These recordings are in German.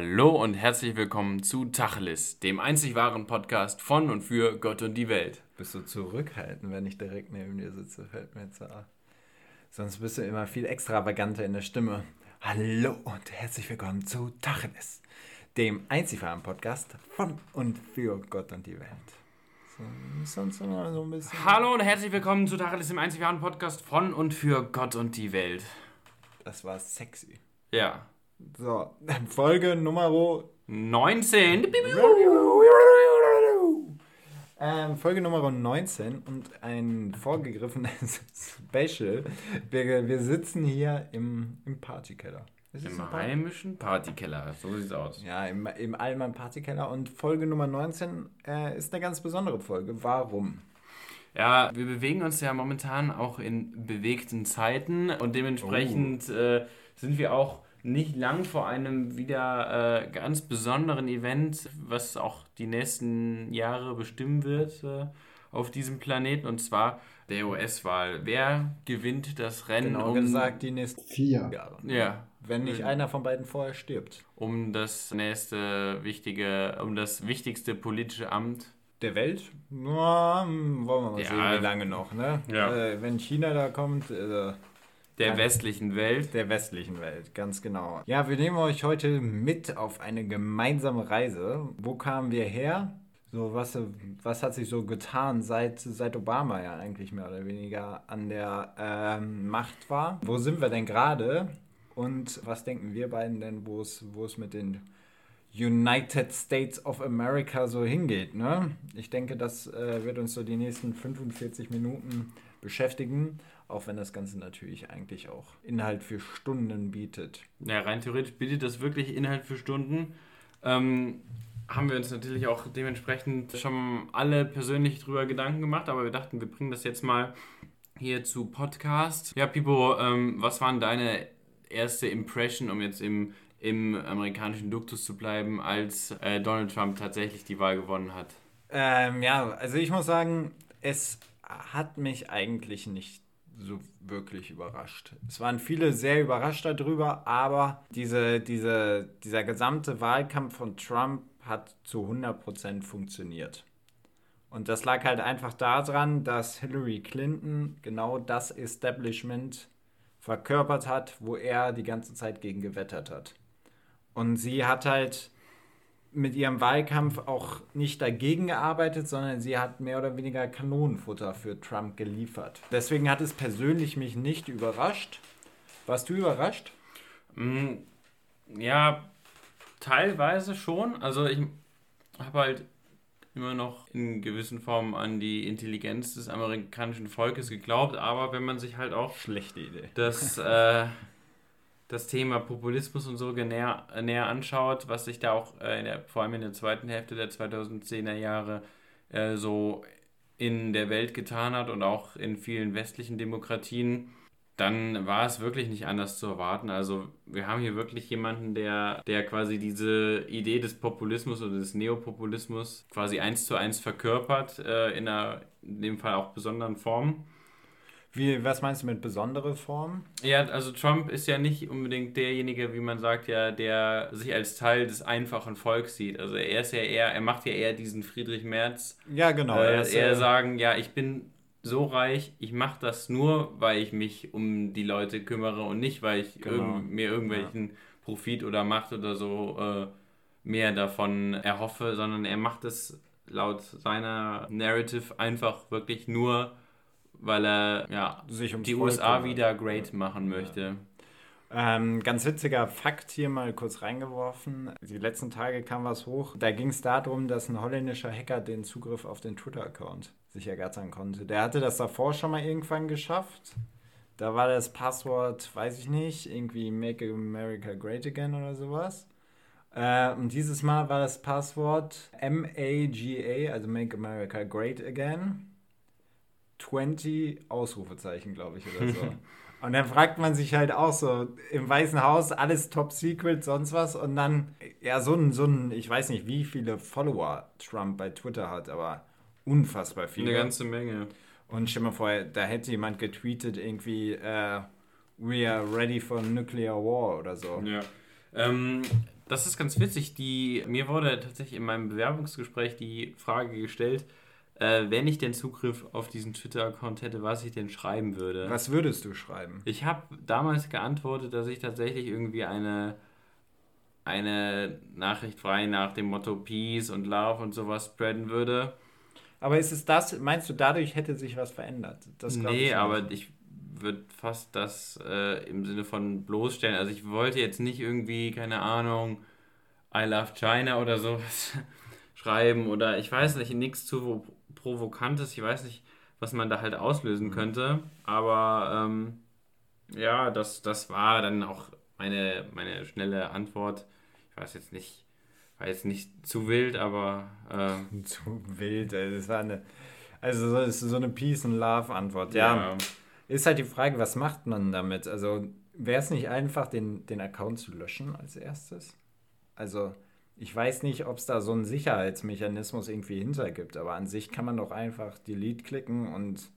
Hallo und herzlich willkommen zu Tacheles, dem einzig wahren Podcast von und für Gott und die Welt. Bist du zurückhaltend, wenn ich direkt neben dir sitze, fällt mir jetzt auf. Sonst bist du immer viel extravaganter in der Stimme. Hallo und herzlich willkommen zu Tacheles, dem einzig wahren Podcast von und für Gott und die Welt. So, sonst immer so ein bisschen. Hallo und herzlich willkommen zu Tacheles, dem einzig wahren Podcast von und für Gott und die Welt. Das war sexy. Ja. So, Folge Nummer 19. Ähm, Folge Nummer 19 und ein vorgegriffenes Special. Wir, wir sitzen hier im, im Partykeller. Ist Im Party- heimischen Partykeller, so sieht's aus. Ja, im, im Allmann Partykeller. Und Folge Nummer 19 äh, ist eine ganz besondere Folge. Warum? Ja, wir bewegen uns ja momentan auch in bewegten Zeiten und dementsprechend äh, sind wir auch nicht lang vor einem wieder äh, ganz besonderen Event, was auch die nächsten Jahre bestimmen wird äh, auf diesem Planeten und zwar der US-Wahl. Wer gewinnt das Rennen Genau um, gesagt, die nächsten Vier. Jahre. ja, Wenn nicht einer von beiden vorher stirbt. um das nächste wichtige, um das wichtigste politische Amt Der Welt? Na, hm, wollen wir mal Ja. sehen, wie lange noch, ne? Ja. Äh, wenn China da kommt, äh, der westlichen Welt. der westlichen Welt, ganz genau. Ja, wir nehmen euch heute mit auf eine gemeinsame Reise. Wo kamen wir her? So, was, was hat sich so getan, seit, seit Obama ja eigentlich mehr oder weniger an der ähm, Macht war? Wo sind wir denn gerade? Und was denken wir beiden denn, wo es, wo es mit den United States of America so hingeht? Ne? Ich denke, das äh, wird uns so die nächsten 45 Minuten beschäftigen, auch wenn das Ganze natürlich eigentlich auch Inhalt für Stunden bietet. Ja, rein theoretisch bietet das wirklich Inhalt für Stunden. Ähm, haben wir uns natürlich auch dementsprechend schon alle persönlich drüber Gedanken gemacht, aber wir dachten, wir bringen das jetzt mal hier zu Podcast. Ja, Pipo, ähm, was waren deine erste Impression, um jetzt im, im amerikanischen Duktus zu bleiben, als äh, Donald Trump tatsächlich die Wahl gewonnen hat? Ähm, ja, also ich muss sagen, es hat mich eigentlich nicht so wirklich überrascht. Es waren viele sehr überrascht darüber, aber diese, diese, dieser gesamte Wahlkampf von Trump hat zu 100% funktioniert. Und das lag halt einfach daran, dass Hillary Clinton genau das Establishment verkörpert hat, wo er die ganze Zeit gegen gewettert hat. Und sie hat halt mit ihrem Wahlkampf auch nicht dagegen gearbeitet, sondern sie hat mehr oder weniger Kanonenfutter für Trump geliefert. Deswegen hat es persönlich mich nicht überrascht. Warst du überrascht? Mm, Ja, teilweise schon. Also ich habe halt immer noch in gewissen Formen an die Intelligenz des amerikanischen Volkes geglaubt, aber wenn man sich halt auch Schlechte Idee. das, äh, das Thema Populismus und so näher, näher anschaut, was sich da auch äh, der, vor allem in der zweiten Hälfte der 2010er Jahre äh, so in der Welt getan hat und auch in vielen westlichen Demokratien, dann war es wirklich nicht anders zu erwarten. Also wir haben hier wirklich jemanden, der, der quasi diese Idee des Populismus oder des Neopopulismus quasi eins zu eins verkörpert, äh, in einer, in dem Fall auch besonderen Form. Wie, was meinst du mit besondere Form? Ja, also Trump ist ja nicht unbedingt derjenige, wie man sagt, ja, der sich als Teil des einfachen Volks sieht. Also er ist ja eher, er macht ja eher diesen Friedrich Merz, Ja, genau. äh, er ist, eher äh, sagen, ja, ich bin so reich, ich mache das nur, weil ich mich um die Leute kümmere und nicht, weil ich Genau. irgend, mir irgendwelchen Profit oder Macht oder so äh, mehr davon erhoffe, sondern er macht es laut seiner Narrative einfach wirklich nur, weil er ja sich ums die USA wieder great machen möchte. Ähm, ganz witziger Fakt hier mal kurz reingeworfen. Die letzten Tage kam was hoch. Da ging es darum, dass ein holländischer Hacker den Zugriff auf den Twitter-Account sich ergattern konnte. Der hatte das davor schon mal irgendwann geschafft. Da war das Passwort, weiß ich nicht, irgendwie Make America Great Again oder sowas. Äh, und dieses Mal war das Passwort M-A-G-A, also Make America Great Again. 20 Ausrufezeichen, glaube ich, oder so. Und dann fragt man sich halt auch so, im Weißen Haus alles top secret, sonst was. Und dann, ja, so ein, so ein, ich weiß nicht, wie viele Follower Trump bei Twitter hat, aber unfassbar viele. Eine ganze Menge. Und stell mal vor, da hätte jemand getweetet irgendwie, äh, we are ready for nuclear war oder so. Ja. Ähm, Das ist ganz witzig. Die, mir wurde tatsächlich in meinem Bewerbungsgespräch die Frage gestellt, äh, wenn ich den Zugriff auf diesen Twitter-Account hätte, was ich denn schreiben würde. Was würdest du schreiben? Ich habe damals geantwortet, dass ich tatsächlich irgendwie eine, eine Nachricht frei nach dem Motto Peace und Love und sowas spreaden würde. Aber ist es das, meinst du, dadurch hätte sich was verändert? Das nee, ich aber ich würde fast das äh, im Sinne von bloßstellen. Also ich wollte jetzt nicht irgendwie, keine Ahnung, I love China oder sowas schreiben oder ich weiß nicht, nichts zu Provokantes. Ich weiß nicht, was man da halt auslösen mhm. könnte. Aber ähm, ja, das, das war dann auch meine, meine schnelle Antwort. Ich weiß jetzt nicht, war jetzt nicht zu wild, aber. Äh, zu wild, ey. das war eine. Also, ist so eine Peace and Love Antwort. Ja. ja. Ist halt die Frage, was macht man damit? Also, wäre es nicht einfach, den, den Account zu löschen als erstes? Also, ich weiß nicht, ob es da so einen Sicherheitsmechanismus irgendwie hinter gibt, aber an sich kann man doch einfach Delete klicken und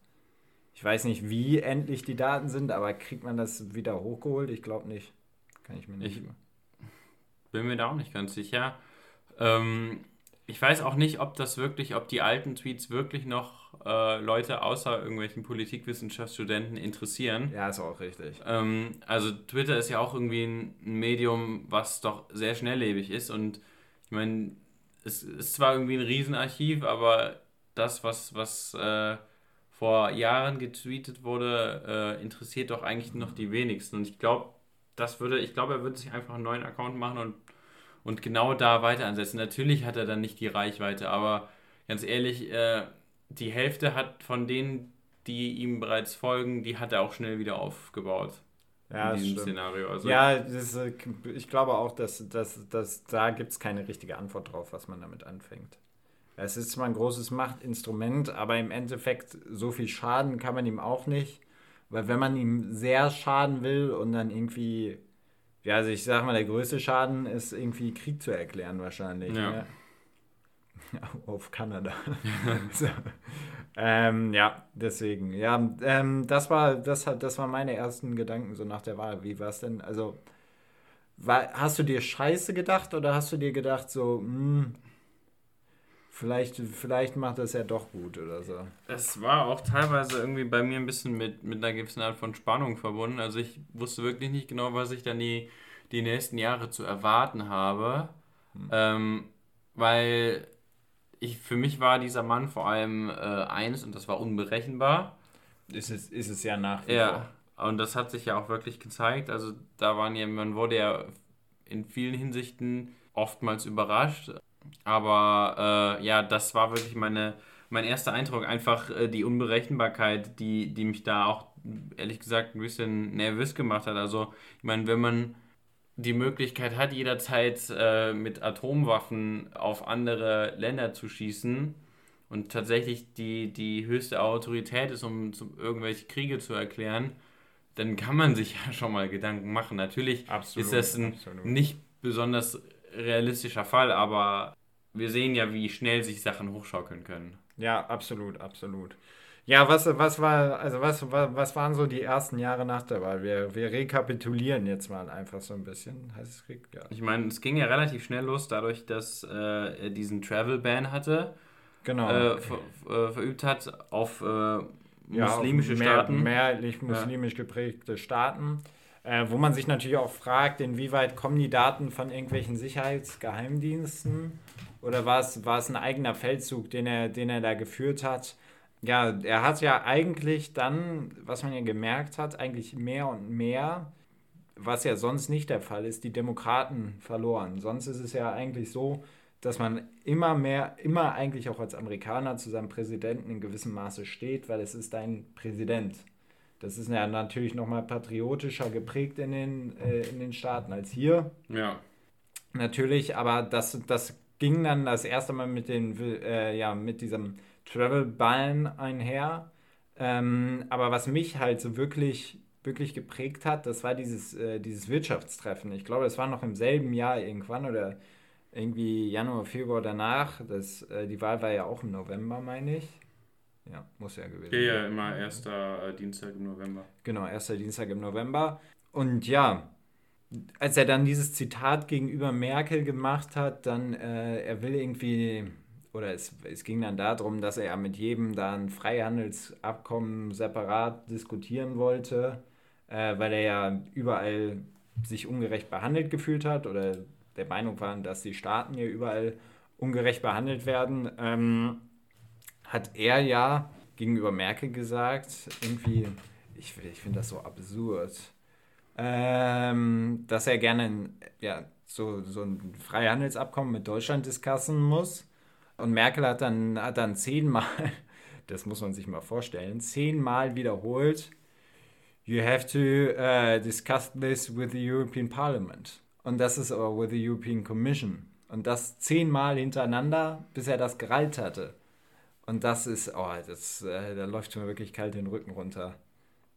ich weiß nicht, wie endlich die Daten sind, aber kriegt man das wieder hochgeholt? Ich glaube nicht. Kann ich mir nicht. Ich bin mir da auch nicht ganz sicher. Ähm, ich weiß auch nicht, ob das wirklich, ob die alten Tweets wirklich noch äh, Leute außer irgendwelchen Politikwissenschaftsstudenten interessieren. Ja, ist auch richtig. Ähm, also Twitter ist ja auch irgendwie ein Medium, was doch sehr schnelllebig ist und ich meine, es ist zwar irgendwie ein Riesenarchiv, aber das, was, was äh, vor Jahren getweetet wurde, äh, interessiert doch eigentlich noch die wenigsten. Und ich glaube, das würde, ich glaube, er würde sich einfach einen neuen Account machen und, und genau da weiter ansetzen. Natürlich hat er dann nicht die Reichweite, aber ganz ehrlich, äh, die Hälfte hat von denen, die ihm bereits folgen, die hat er auch schnell wieder aufgebaut. Ja, in diesem Szenario. Also ja, das, ich glaube auch, dass, dass, dass da gibt es keine richtige Antwort drauf, was man damit anfängt. Es ist zwar ein großes Machtinstrument, aber im Endeffekt so viel Schaden kann man ihm auch nicht. Weil wenn man ihm sehr schaden will und dann irgendwie, ja, also ich sag mal, der größte Schaden ist irgendwie Krieg zu erklären wahrscheinlich. Ja. Ne? Auf Kanada. so. Ähm, ja, deswegen. Ja, ähm, das war, das hat, das waren meine ersten Gedanken so nach der Wahl. Wie war es denn? Also, war, hast du dir Scheiße gedacht oder hast du dir gedacht so, mh, hm, Vielleicht, vielleicht macht das ja doch gut oder so. Es war auch teilweise irgendwie bei mir ein bisschen mit, mit einer gewissen Art von Spannung verbunden. Also ich wusste wirklich nicht genau, was ich dann die, die nächsten Jahre zu erwarten habe. Hm. Ähm, weil ich, für mich war dieser Mann vor allem äh, eines und das war unberechenbar. Ist es, ist es ja nach wie ja, vor. Und das hat sich ja auch wirklich gezeigt. Also da waren ja, man wurde ja in vielen Hinsichten oftmals überrascht. Aber äh, ja, das war wirklich meine, mein erster Eindruck. Einfach äh, die Unberechenbarkeit, die, die mich da auch ehrlich gesagt ein bisschen nervös gemacht hat. Also, ich meine, wenn man die Möglichkeit hat, jederzeit äh, mit Atomwaffen auf andere Länder zu schießen und tatsächlich die, die höchste Autorität ist, um, um irgendwelche Kriege zu erklären, dann kann man sich ja schon mal Gedanken machen. Natürlich absolut, ist das ein absolut. nicht besonders realistischer Fall, aber wir sehen ja, wie schnell sich Sachen hochschaukeln können. Ja, absolut, absolut. Ja, was, was war, also was, was, was waren so die ersten Jahre nach der Wahl? Wir, wir rekapitulieren jetzt mal einfach so ein bisschen. Heißt es ja. Ich meine, es ging ja relativ schnell los, dadurch, dass äh, er diesen Travel-Ban hatte. Genau. Äh, ver, äh, verübt hat auf äh, muslimische ja, mehr, Staaten. Mehrheitlich muslimisch ja. geprägte Staaten. Äh, wo man sich natürlich auch fragt, inwieweit kommen die Daten von irgendwelchen Sicherheitsgeheimdiensten oder war es, war es ein eigener Feldzug, den er, den er da geführt hat? Ja, er hat ja eigentlich dann, was man ja gemerkt hat, eigentlich mehr und mehr, was ja sonst nicht der Fall ist, die Demokraten verloren. Sonst ist es ja eigentlich so, dass man immer mehr, immer eigentlich auch als Amerikaner zu seinem Präsidenten in gewissem Maße steht, weil es ist ein Präsident. Das ist ja natürlich nochmal patriotischer geprägt in den, äh, in den Staaten als hier. Ja. Natürlich, aber das, das ging dann das erste Mal mit, den, äh, ja, mit diesem Travel-Ballen einher. Ähm, aber was mich halt so wirklich, wirklich geprägt hat, das war dieses, äh, dieses Wirtschaftstreffen. Ich glaube, das war noch im selben Jahr irgendwann oder irgendwie Januar, Februar danach. Das, äh, die Wahl war ja auch im November, meine ich. Ja, muss ja gewesen sein. Ja, ja, immer erster äh, Dienstag im November. Genau, erster Dienstag im November. Und ja, als er dann dieses Zitat gegenüber Merkel gemacht hat, dann, äh, er will irgendwie, oder es, es ging dann darum, dass er ja mit jedem da ein Freihandelsabkommen separat diskutieren wollte, äh, weil er ja überall sich ungerecht behandelt gefühlt hat oder der Meinung war, dass die Staaten hier überall ungerecht behandelt werden, ähm, hat er ja gegenüber Merkel gesagt, irgendwie, ich, ich finde das so absurd, ähm, dass er gerne ja, so, so ein Freihandelsabkommen mit Deutschland diskutieren muss. Und Merkel hat dann, hat dann zehnmal, das muss man sich mal vorstellen, zehnmal wiederholt, you have to uh, discuss this with the European Parliament. Und das ist aber with the European Commission. Und das zehnmal hintereinander, bis er das gereilt hatte. Und das ist, oh, das, äh, da läuft mir wirklich kalt den Rücken runter.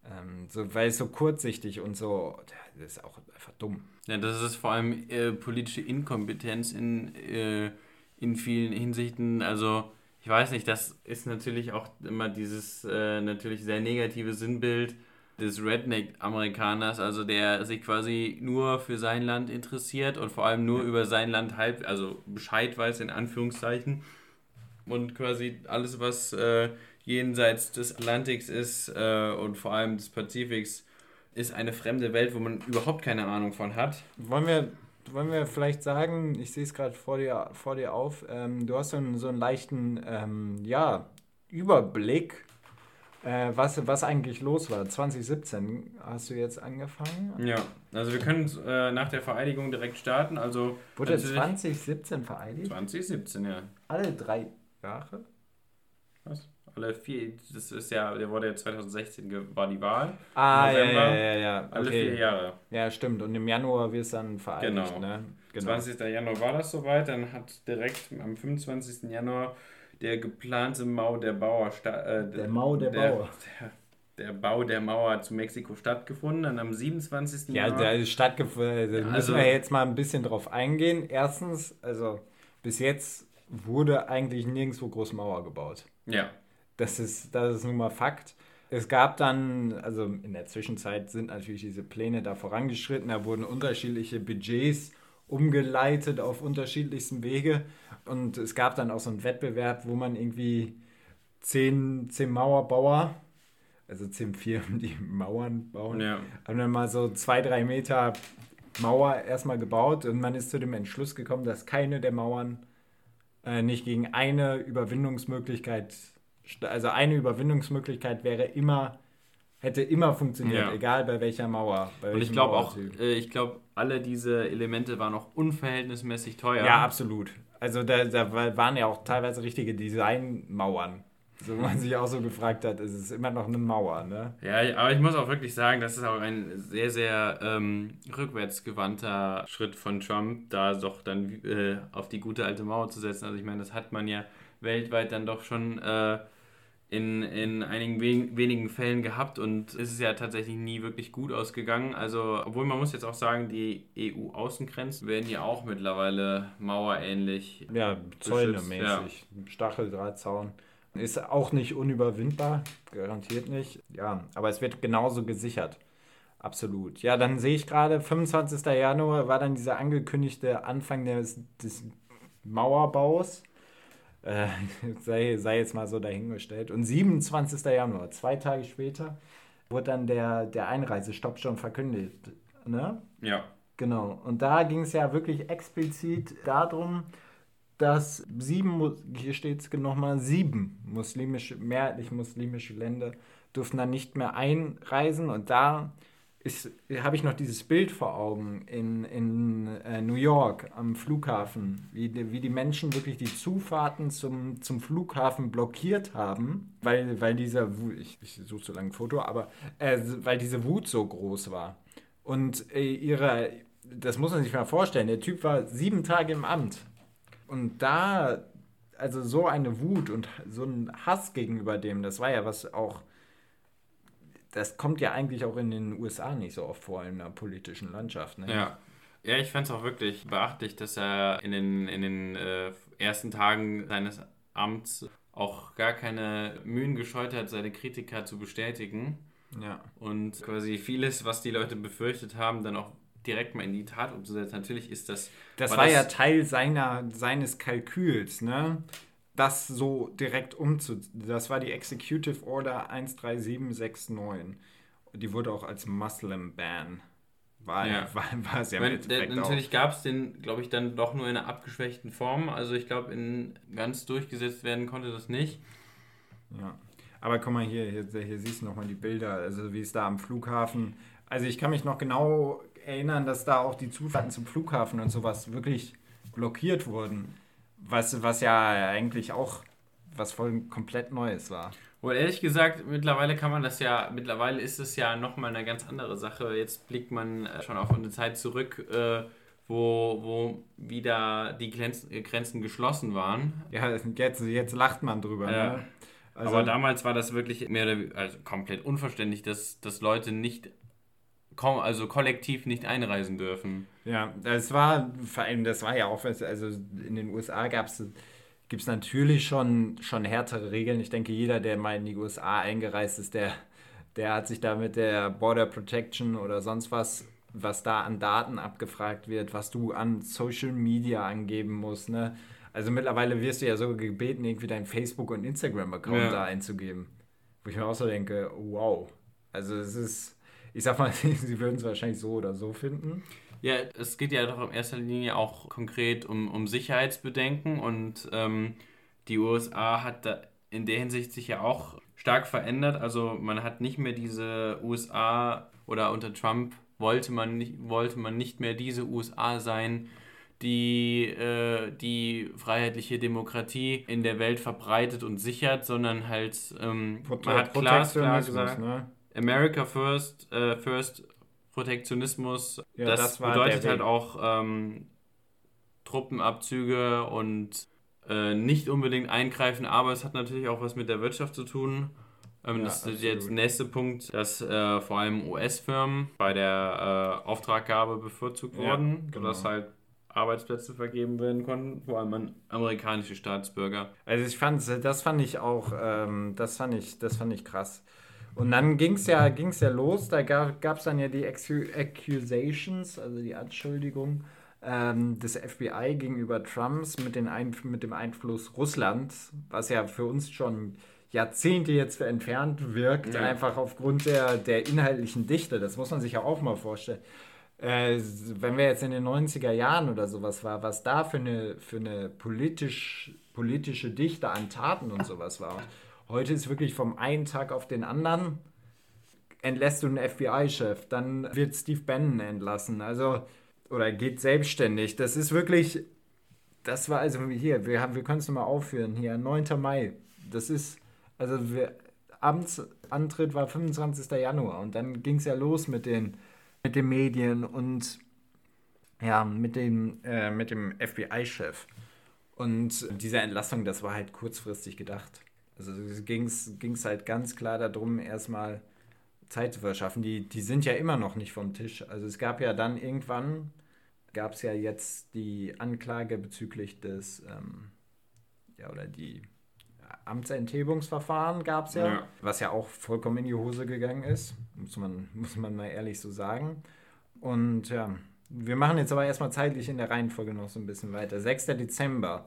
Ähm, so, weil so kurzsichtig und so, das ist auch einfach dumm. Ja, das ist vor allem äh, politische Inkompetenz in, äh, in vielen Hinsichten. Also, ich weiß nicht, das ist natürlich auch immer dieses äh, natürlich sehr negative Sinnbild des Redneck-Amerikaners, also der sich quasi nur für sein Land interessiert und vor allem nur ja. über sein Land halb, also Bescheid weiß in Anführungszeichen und quasi alles, was äh, jenseits des Atlantiks ist äh, und vor allem des Pazifiks, ist eine fremde Welt, wo man überhaupt keine Ahnung von hat. Wollen wir, wollen wir vielleicht sagen, ich sehe es gerade vor dir, vor dir auf, ähm, du hast so einen, so einen leichten ähm, ja, Überblick, äh, was, was eigentlich los war. 2017 hast du jetzt angefangen? Ja, also wir können äh, nach der Vereidigung direkt starten. Also Wurde 2017 vereidigt? 2017, ja. Alle drei Jahre? Was? Alle vier, das ist ja, der wurde ja 2016 war die Wahl. Ah, November, ja, ja, ja, ja. Alle okay. vier Jahre. Ja, stimmt. Und im Januar wird es dann vereidigt, genau. ne? Genau. 20. Januar war das soweit, dann hat direkt am 25. Januar der geplante Mau der Bauer äh, der Mau der, der Bauer. Der, der, Bau der Mauer zu Mexiko stattgefunden. Dann am 27. Ja, Januar. Ja, der ist stattgefunden. Da also, müssen wir jetzt mal ein bisschen drauf eingehen. Erstens, also bis jetzt wurde eigentlich nirgendwo groß Mauer gebaut. Ja. Das ist, das ist nun mal Fakt. Es gab dann, also in der Zwischenzeit sind natürlich diese Pläne da vorangeschritten, da wurden unterschiedliche Budgets umgeleitet auf unterschiedlichsten Wege und es gab dann auch so einen Wettbewerb, wo man irgendwie zehn, zehn Mauerbauer, also zehn Firmen, die Mauern bauen, ja. haben dann mal so zwei, drei Meter Mauer erstmal gebaut und man ist zu dem Entschluss gekommen, dass keine der Mauern äh, nicht gegen eine Überwindungsmöglichkeit, also eine Überwindungsmöglichkeit wäre immer, hätte immer funktioniert, ja. egal bei welcher Mauer. Bei Und ich glaube auch, äh, ich glaube, alle diese Elemente waren auch unverhältnismäßig teuer. Ja, absolut. Also da, da waren ja auch teilweise richtige Designmauern. So man sich auch so gefragt hat, ist es immer noch eine Mauer, ne? Ja, aber ich muss auch wirklich sagen, das ist auch ein sehr, sehr ähm, rückwärtsgewandter Schritt von Trump, da doch dann äh, auf die gute alte Mauer zu setzen. Also ich meine, das hat man ja weltweit dann doch schon äh, in, in einigen wen wenigen Fällen gehabt und es ist ja tatsächlich nie wirklich gut ausgegangen. Also, obwohl man muss jetzt auch sagen, die EU-Außengrenzen werden ja auch mittlerweile mauerähnlich. Ja, zäunemäßig. Ja. Stacheldrahtzaun. Ist auch nicht unüberwindbar, garantiert nicht. Ja, aber es wird genauso gesichert. Absolut. Ja, dann sehe ich gerade, 25. Januar war dann dieser angekündigte Anfang des, des Mauerbaus. Äh, sei, sei jetzt mal so dahingestellt. Und 27. Januar, zwei Tage später, wurde dann der, der Einreisestopp schon verkündet. Ne? Ja. Genau. Und da ging es ja wirklich explizit darum, dass sieben, hier steht es nochmal, sieben muslimische, mehrheitlich muslimische Länder durften dann nicht mehr einreisen und da habe ich noch dieses Bild vor Augen in, in äh, New York am Flughafen, wie die, wie die Menschen wirklich die Zufahrten zum, zum Flughafen blockiert haben, weil, weil dieser, ich, ich suche so lange ein Foto, aber äh, weil diese Wut so groß war. Und äh, ihre, das muss man sich mal vorstellen, der Typ war sieben Tage im Amt und da, also so eine Wut und so ein Hass gegenüber dem, das war ja was auch, das kommt ja eigentlich auch in den USA nicht so oft vor in der politischen Landschaft. Ne? Ja. Ja, ich fand es auch wirklich beachtlich, dass er in den, in den äh, ersten Tagen seines Amts auch gar keine Mühen gescheut hat, seine Kritiker zu bestätigen. Ja. Und quasi vieles, was die Leute befürchtet haben, dann auch direkt mal in die Tat umzusetzen. Natürlich ist das. Das war, war das ja Teil seiner, seines Kalküls, ne? Das so direkt umzusetzen. Das war die Executive Order 13769. Die wurde auch als Muslim Ban war, ja. war, war ja meine, der, Natürlich gab es den, glaube ich, dann doch nur in einer abgeschwächten Form. Also ich glaube, in ganz durchgesetzt werden konnte das nicht. Ja. Aber guck mal hier, hier, hier siehst du nochmal die Bilder, also wie es da am Flughafen. Also ich kann mich noch genau erinnern, dass da auch die Zufahrten zum Flughafen und sowas wirklich blockiert wurden. Was, was ja eigentlich auch was voll komplett Neues war. Wohl ehrlich gesagt, mittlerweile kann man das ja, mittlerweile ist es ja nochmal eine ganz andere Sache. Jetzt blickt man äh, schon auf eine Zeit zurück, äh, wo, wo wieder die Grenzen, geschlossen waren. Ja, jetzt, jetzt lacht man drüber. Ja. Ne? Also, Aber damals war das wirklich mehr oder also komplett unverständlich, dass, dass Leute nicht also kollektiv nicht einreisen dürfen. Ja, das war vor allem, das war ja auch, also in den USA gab es gibt es natürlich schon, schon härtere Regeln. Ich denke, jeder, der mal in die USA eingereist ist, der, der hat sich da mit der Border Protection oder sonst was, was da an Daten abgefragt wird, was du an Social Media angeben musst. Ne? Also mittlerweile wirst du ja sogar gebeten, irgendwie deinen Facebook- und Instagram-Account ja. da einzugeben. Wo ich mir auch so denke, wow. Also es ist, ich sag mal, sie würden es wahrscheinlich so oder so finden. Ja, es geht ja doch in erster Linie auch konkret um, um Sicherheitsbedenken und ähm, die USA hat da in der Hinsicht sich ja auch stark verändert. Also man hat nicht mehr diese USA oder unter Trump wollte man nicht, wollte man nicht mehr diese USA sein, die äh, die freiheitliche Demokratie in der Welt verbreitet und sichert, sondern halt ähm, man hat klar, klar gesagt, ne? America first, äh, first Protektionismus, ja, das, das bedeutet halt auch ähm, Truppenabzüge und äh, nicht unbedingt eingreifen, aber es hat natürlich auch was mit der Wirtschaft zu tun. Ähm, ja, das ist absolut. jetzt der nächste Punkt, dass äh, vor allem US-Firmen bei der äh, Auftraggabe bevorzugt ja, wurden, genau. sodass halt Arbeitsplätze vergeben werden konnten, vor allem an amerikanische Staatsbürger. Also ich fand, das fand ich auch, ähm, das fand ich, das fand ich krass. Und dann ging es ja, ging's ja los, da gab es dann ja die Accusations, also die Anschuldigung ähm, des FBI gegenüber Trumps mit, den Ein mit dem Einfluss Russlands, was ja für uns schon Jahrzehnte jetzt entfernt wirkt, ja. einfach aufgrund der, der inhaltlichen Dichte. Das muss man sich ja auch mal vorstellen. Äh, wenn wir jetzt in den 90er Jahren oder sowas war, was da für eine, für eine politisch, politische Dichte an Taten und sowas war. Heute ist wirklich vom einen Tag auf den anderen entlässt du einen FBI-Chef, dann wird Steve Bannon entlassen, also oder geht selbstständig. Das ist wirklich, das war also hier, wir wir können es nochmal aufführen hier, 9. Mai. Das ist, also wir, Amtsantritt war 25. Januar und dann ging es ja los mit den, mit den Medien und ja, mit dem, äh, mit dem FBI-Chef. Und diese Entlassung, das war halt kurzfristig gedacht. Also ging es halt ganz klar darum, erstmal Zeit zu verschaffen. Die, die sind ja immer noch nicht vom Tisch. Also es gab ja dann irgendwann, gab es ja jetzt die Anklage bezüglich des, ähm, ja, oder die Amtsenthebungsverfahren gab es ja, ja, was ja auch vollkommen in die Hose gegangen ist, muss man, muss man mal ehrlich so sagen. Und ja, wir machen jetzt aber erstmal zeitlich in der Reihenfolge noch so ein bisschen weiter. 6. Dezember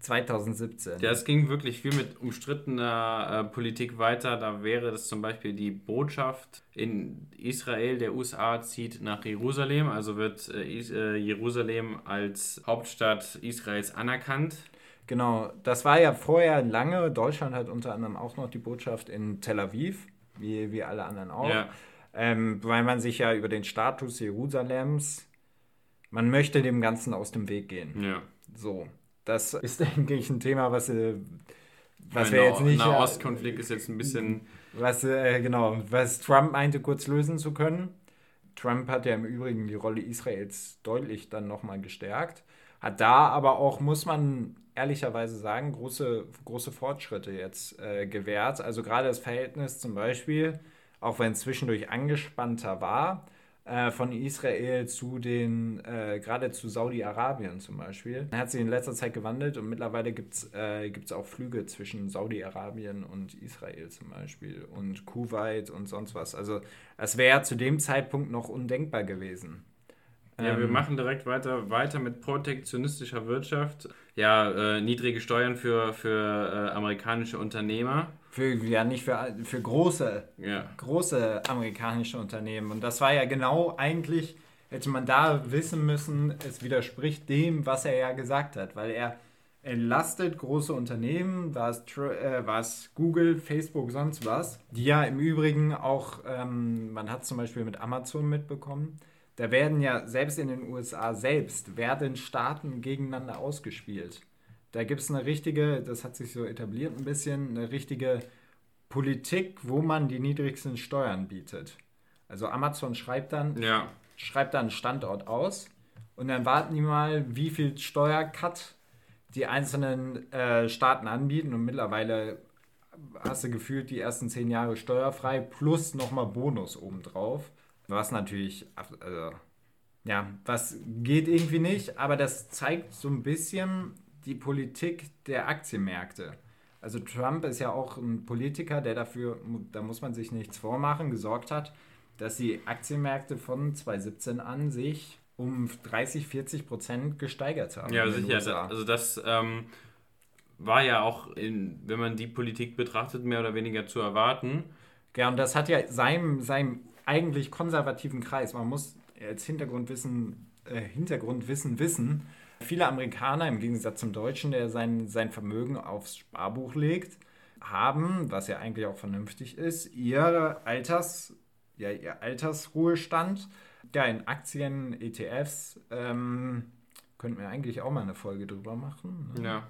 2017. Ja, es ging wirklich viel mit umstrittener äh, Politik weiter. Da wäre das zum Beispiel die Botschaft in Israel der USA zieht nach Jerusalem, also wird äh, äh, Jerusalem als Hauptstadt Israels anerkannt. Genau, das war ja vorher lange. Deutschland hat unter anderem auch noch die Botschaft in Tel Aviv, wie, wie alle anderen auch. Ja. Ähm, weil man sich ja über den Status Jerusalems, man möchte dem Ganzen aus dem Weg gehen. Ja. So. Das ist, denke ich, ein Thema, was, äh, was wir jetzt nicht. Der Nahostkonflikt ist jetzt ein bisschen. Was, äh, genau, was Trump meinte, kurz lösen zu können. Trump hat ja im Übrigen die Rolle Israels deutlich dann nochmal gestärkt. Hat da aber auch, muss man ehrlicherweise sagen, große, große Fortschritte jetzt äh, gewährt. Also gerade das Verhältnis zum Beispiel, auch wenn es zwischendurch angespannter war, äh, von Israel zu den, äh, gerade zu Saudi-Arabien zum Beispiel. Hat sich in letzter Zeit gewandelt und mittlerweile gibt es äh, auch Flüge zwischen Saudi-Arabien und Israel zum Beispiel und Kuwait und sonst was. Also es wäre zu dem Zeitpunkt noch undenkbar gewesen. Ja, wir ähm, machen direkt weiter, weiter mit protektionistischer Wirtschaft. Ja, äh, niedrige Steuern für, für äh, amerikanische Unternehmer. Für, ja, nicht für, für große, ja. große amerikanische Unternehmen. Und das war ja genau eigentlich, hätte man da wissen müssen, es widerspricht dem, was er ja gesagt hat, weil er entlastet große Unternehmen, war es, äh, war es Google, Facebook, sonst was, die ja im Übrigen auch, ähm, man hat zum Beispiel mit Amazon mitbekommen, da werden ja selbst in den USA selbst, werden Staaten gegeneinander ausgespielt. Da gibt es eine richtige, das hat sich so etabliert ein bisschen, eine richtige Politik, wo man die niedrigsten Steuern bietet. Also Amazon schreibt dann, ja. schreibt dann einen Standort aus und dann warten die mal, wie viel Steuercut die einzelnen äh, Staaten anbieten und mittlerweile hast du gefühlt die ersten zehn Jahre steuerfrei plus nochmal Bonus obendrauf. Was natürlich, also, ja, was geht irgendwie nicht, aber das zeigt so ein bisschen die Politik der Aktienmärkte. Also Trump ist ja auch ein Politiker, der dafür, da muss man sich nichts vormachen, gesorgt hat, dass die Aktienmärkte von 2017 an sich um 30, 40 Prozent gesteigert haben. Ja, sicher. Also das ähm, war ja auch, in, wenn man die Politik betrachtet, mehr oder weniger zu erwarten. Ja, und das hat ja seinem, seinem eigentlich konservativen Kreis, man muss als Hintergrundwissen, äh, Hintergrundwissen wissen, viele Amerikaner im Gegensatz zum Deutschen, der sein, sein Vermögen aufs Sparbuch legt, haben, was ja eigentlich auch vernünftig ist, ihr Alters, ja, ihr Altersruhestand ja, in Aktien, ETFs, ähm, könnten wir eigentlich auch mal eine Folge drüber machen. Ne? Ja.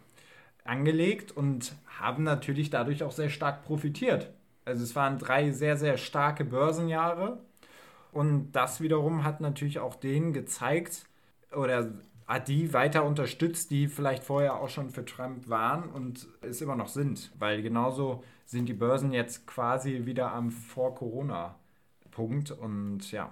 Angelegt und haben natürlich dadurch auch sehr stark profitiert. Also es waren drei sehr, sehr starke Börsenjahre. Und das wiederum hat natürlich auch denen gezeigt oder die weiter unterstützt, die vielleicht vorher auch schon für Trump waren und es immer noch sind. Weil genauso sind die Börsen jetzt quasi wieder am Vor-Corona-Punkt. Und ja,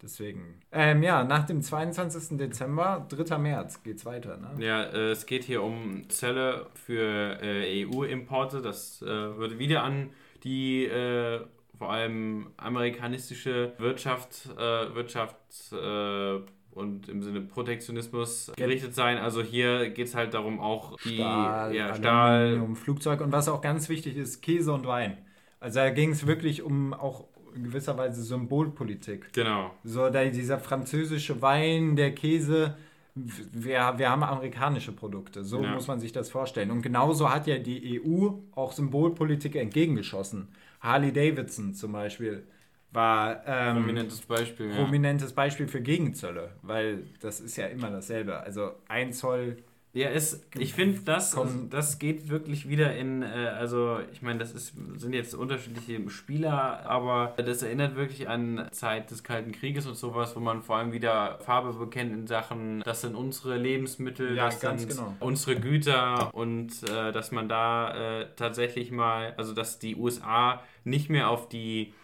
Deswegen. Ähm, ja, nach dem 22. Dezember, 3. März geht es weiter. Ne? Ja, äh, es geht hier um Zölle für äh, EU-Importe. Das äh, würde wieder an die äh, vor allem amerikanische Wirtschaft, äh, Wirtschaft äh, und im Sinne Protektionismus gerichtet sein. Also hier geht es halt darum, auch die Stahl, ja, Stahl, um Flugzeug und was auch ganz wichtig ist, Käse und Wein. Also da ging es wirklich um auch in gewisser Weise Symbolpolitik. Genau. So da dieser französische Wein, der Käse, wir, wir haben amerikanische Produkte. So ja. muss man sich das vorstellen. Und genauso hat ja die EU auch Symbolpolitik entgegengeschossen. Harley Davidson zum Beispiel war ähm, prominentes Beispiel. Prominentes ja. Beispiel für Gegenzölle, weil das ist ja immer dasselbe. Also ein Zoll ja, es, ich finde, das, das geht wirklich wieder in, äh, also ich meine, das ist, sind jetzt unterschiedliche Spieler, aber das erinnert wirklich an Zeit des Kalten Krieges und sowas, wo man vor allem wieder Farbe bekennt in Sachen, das sind unsere Lebensmittel, ja, das sind genau. unsere Güter und äh, dass man da äh, tatsächlich mal, also dass die USA nicht mehr auf die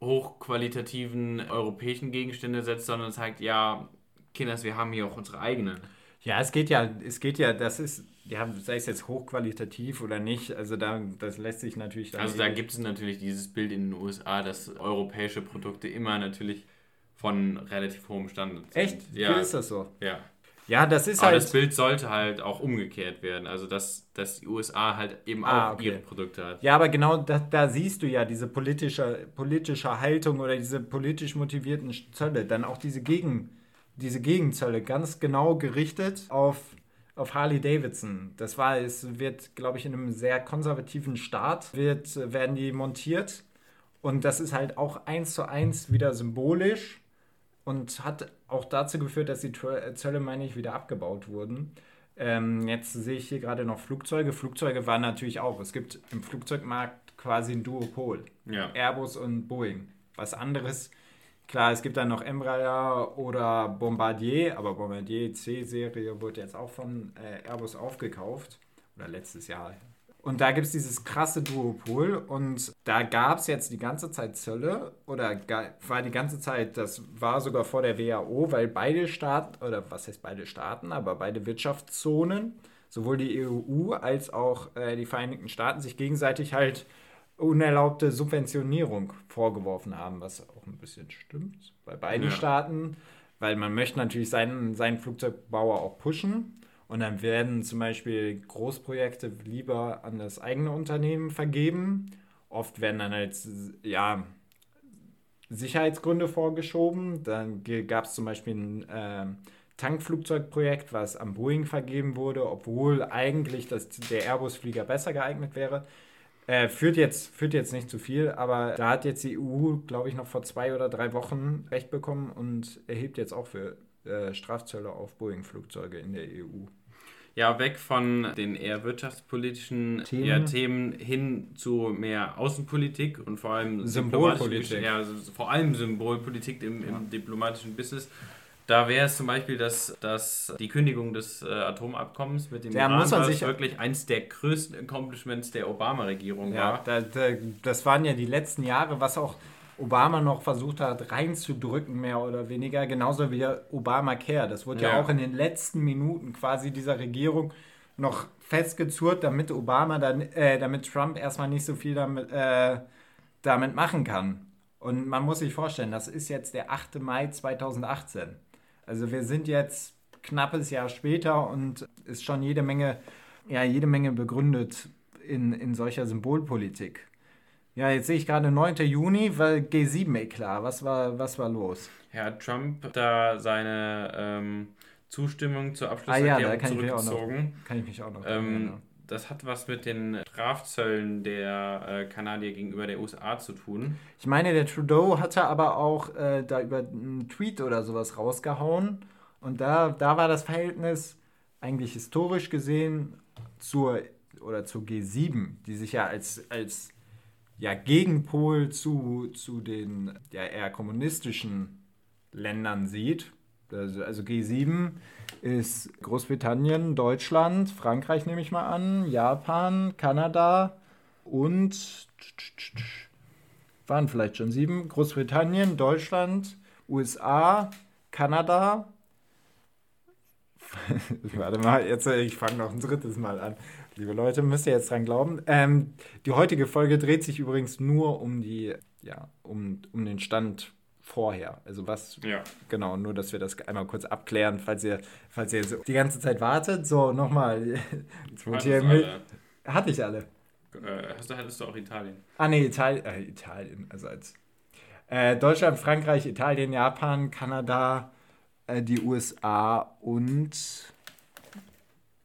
hochqualitativen europäischen Gegenstände setzt, sondern sagt, ja, Kinders, wir haben hier auch unsere eigenen. Ja, es geht ja, es geht ja, das ist, ja, sei es jetzt hochqualitativ oder nicht, also da, das lässt sich natürlich. Also da gibt es natürlich dieses Bild in den USA, dass europäische Produkte immer natürlich von relativ hohem Standard sind. Echt? Ja. Wie ist das so? Ja. Ja, das ist Aber halt. das Bild sollte halt auch umgekehrt werden. Also, dass, dass die USA halt eben ah, auch okay. ihre Produkte hat. Ja, aber genau da, da, siehst du ja diese politische, politische Haltung oder diese politisch motivierten Zölle. Dann auch diese Gegen diese Gegenzölle ganz genau gerichtet auf, auf Harley Davidson. Das war, es wird, glaube ich, in einem sehr konservativen Staat wird, werden die montiert. Und das ist halt auch eins zu eins wieder symbolisch und hat auch dazu geführt, dass die Zölle, meine ich, wieder abgebaut wurden. Ähm, jetzt sehe ich hier gerade noch Flugzeuge. Flugzeuge waren natürlich auch. Es gibt im Flugzeugmarkt quasi ein Duopol. Ja. Airbus und Boeing. Was anderes Klar, es gibt dann noch Embraer oder Bombardier, aber Bombardier C-Serie wurde jetzt auch von äh, Airbus aufgekauft. Oder letztes Jahr. Und da gibt es dieses krasse Duopol und da gab es jetzt die ganze Zeit Zölle oder war die ganze Zeit, das war sogar vor der WHO, weil beide Staaten, oder was heißt beide Staaten, aber beide Wirtschaftszonen, sowohl die EU als auch äh, die Vereinigten Staaten sich gegenseitig halt unerlaubte Subventionierung vorgeworfen haben, was auch ein bisschen stimmt. Bei beiden ja. Staaten weil man möchte natürlich seinen, seinen Flugzeugbauer auch pushen. Und dann werden zum Beispiel Großprojekte lieber an das eigene Unternehmen vergeben. Oft werden dann halt, ja, Sicherheitsgründe vorgeschoben. Dann gab es zum Beispiel ein äh, Tankflugzeugprojekt, was am Boeing vergeben wurde, obwohl eigentlich das, der Airbus-Flieger besser geeignet wäre. Äh, führt, jetzt, führt jetzt nicht zu viel, aber da hat jetzt die EU, glaube ich, noch vor zwei oder drei Wochen Recht bekommen und erhebt jetzt auch für äh, Strafzölle auf Boeing-Flugzeuge in der EU. Ja, weg von den eher wirtschaftspolitischen Themen, ja, Themen hin zu mehr Außenpolitik und vor allem Symbolpolitik. Ja, also vor allem Symbolpolitik im, im diplomatischen Business. Da wäre es zum Beispiel, dass, dass die Kündigung des äh, Atomabkommens mit dem ja, Iran muss man sich wirklich eins der größten Accomplishments der Obama-Regierung ja, war. Da, da, das waren ja die letzten Jahre, was auch Obama noch versucht hat reinzudrücken, mehr oder weniger. Genauso wie Obamacare. Das wurde ja. ja auch in den letzten Minuten quasi dieser Regierung noch festgezurrt, damit Obama dann, äh, damit Trump erstmal nicht so viel damit, äh, damit machen kann. Und man muss sich vorstellen, das ist jetzt der 8. Mai 2018. Also wir sind jetzt knappes Jahr später und ist schon jede Menge, ja, jede Menge begründet in, in solcher Symbolpolitik. Ja, jetzt sehe ich gerade 9. Juni, weil G7 eh klar. Was war, was war los? Herr Trump da seine ähm, Zustimmung zur Abschlusserklärung ah, ja, zurückgezogen. Kann ich mich auch noch ähm, das hat was mit den Strafzöllen der äh, Kanadier gegenüber der USA zu tun. Ich meine, der Trudeau hatte aber auch äh, da über einen Tweet oder sowas rausgehauen. Und da, da war das Verhältnis eigentlich historisch gesehen zur, oder zur G7, die sich ja als, als ja, Gegenpol zu, zu den ja, eher kommunistischen Ländern sieht. Also, also G7 ist Großbritannien, Deutschland, Frankreich nehme ich mal an, Japan, Kanada und waren vielleicht schon sieben. Großbritannien, Deutschland, USA, Kanada. Warte mal, jetzt ich fange noch ein drittes Mal an. Liebe Leute, müsst ihr jetzt dran glauben. Ähm, die heutige Folge dreht sich übrigens nur um die, ja, um, um den Stand vorher. Also was, ja. genau, nur dass wir das einmal kurz abklären, falls ihr, falls ihr die ganze Zeit wartet. So, nochmal. Hatte ich alle. Äh, hast du, hattest du auch Italien? Ah, nee, Italien, äh, Italien, also als äh, Deutschland, Frankreich, Italien, Japan, Kanada, äh, die USA und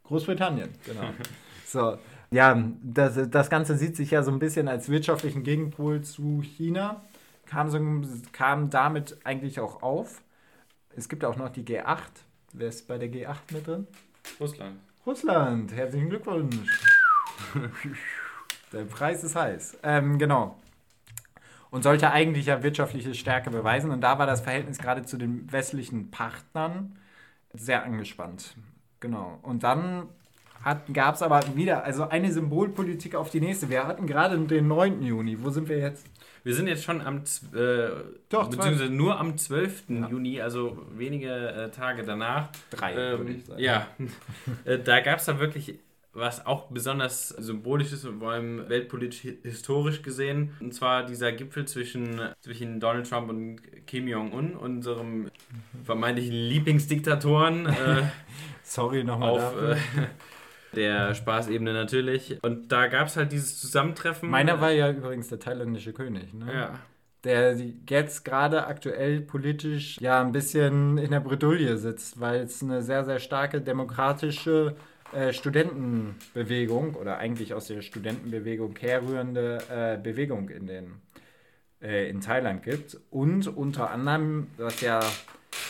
Großbritannien, genau. so, ja, das, das Ganze sieht sich ja so ein bisschen als wirtschaftlichen Gegenpol zu China kam, so, kam damit eigentlich auch auf. Es gibt auch noch die G8. Wer ist bei der G8 mit drin? Russland. Russland, herzlichen Glückwunsch. der Preis ist heiß. Ähm, genau. Und sollte eigentlich ja wirtschaftliche Stärke beweisen. Und da war das Verhältnis gerade zu den westlichen Partnern sehr angespannt. Genau. Und dann gab es aber wieder, also eine Symbolpolitik auf die nächste. Wir hatten gerade den 9. Juni. Wo sind wir jetzt? Wir sind jetzt schon am, äh, Doch, beziehungsweise nur am 12. Ja. Juni, also wenige äh, Tage danach. Drei, ähm, würde ich sagen. Ja, äh, da gab es da wirklich was auch besonders symbolisch ist und vor allem weltpolitisch historisch gesehen. Und zwar dieser Gipfel zwischen, zwischen Donald Trump und Kim Jong-un, unserem vermeintlichen Lieblingsdiktatoren. Äh, Sorry nochmal. Auf, äh, der Spaßebene natürlich. Und da gab es halt dieses Zusammentreffen. Meiner war ja übrigens der thailändische König, ne? Ja. Der jetzt gerade aktuell politisch ja ein bisschen in der Bredouille sitzt, weil es eine sehr, sehr starke demokratische äh, Studentenbewegung oder eigentlich aus der Studentenbewegung herrührende äh, Bewegung in, den, äh, in Thailand gibt. Und unter anderem, was ja,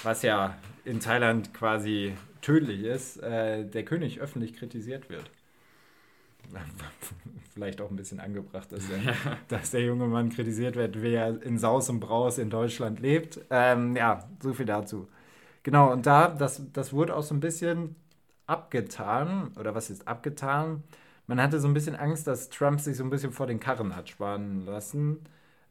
was ja in Thailand quasi tödlich ist, äh, der König öffentlich kritisiert wird. Vielleicht auch ein bisschen angebracht, dass der, ja. dass der junge Mann kritisiert wird, wer in Saus und Braus in Deutschland lebt. Ähm, ja, so viel dazu. Genau, und da, das, das wurde auch so ein bisschen abgetan, oder was ist abgetan? Man hatte so ein bisschen Angst, dass Trump sich so ein bisschen vor den Karren hat sparen lassen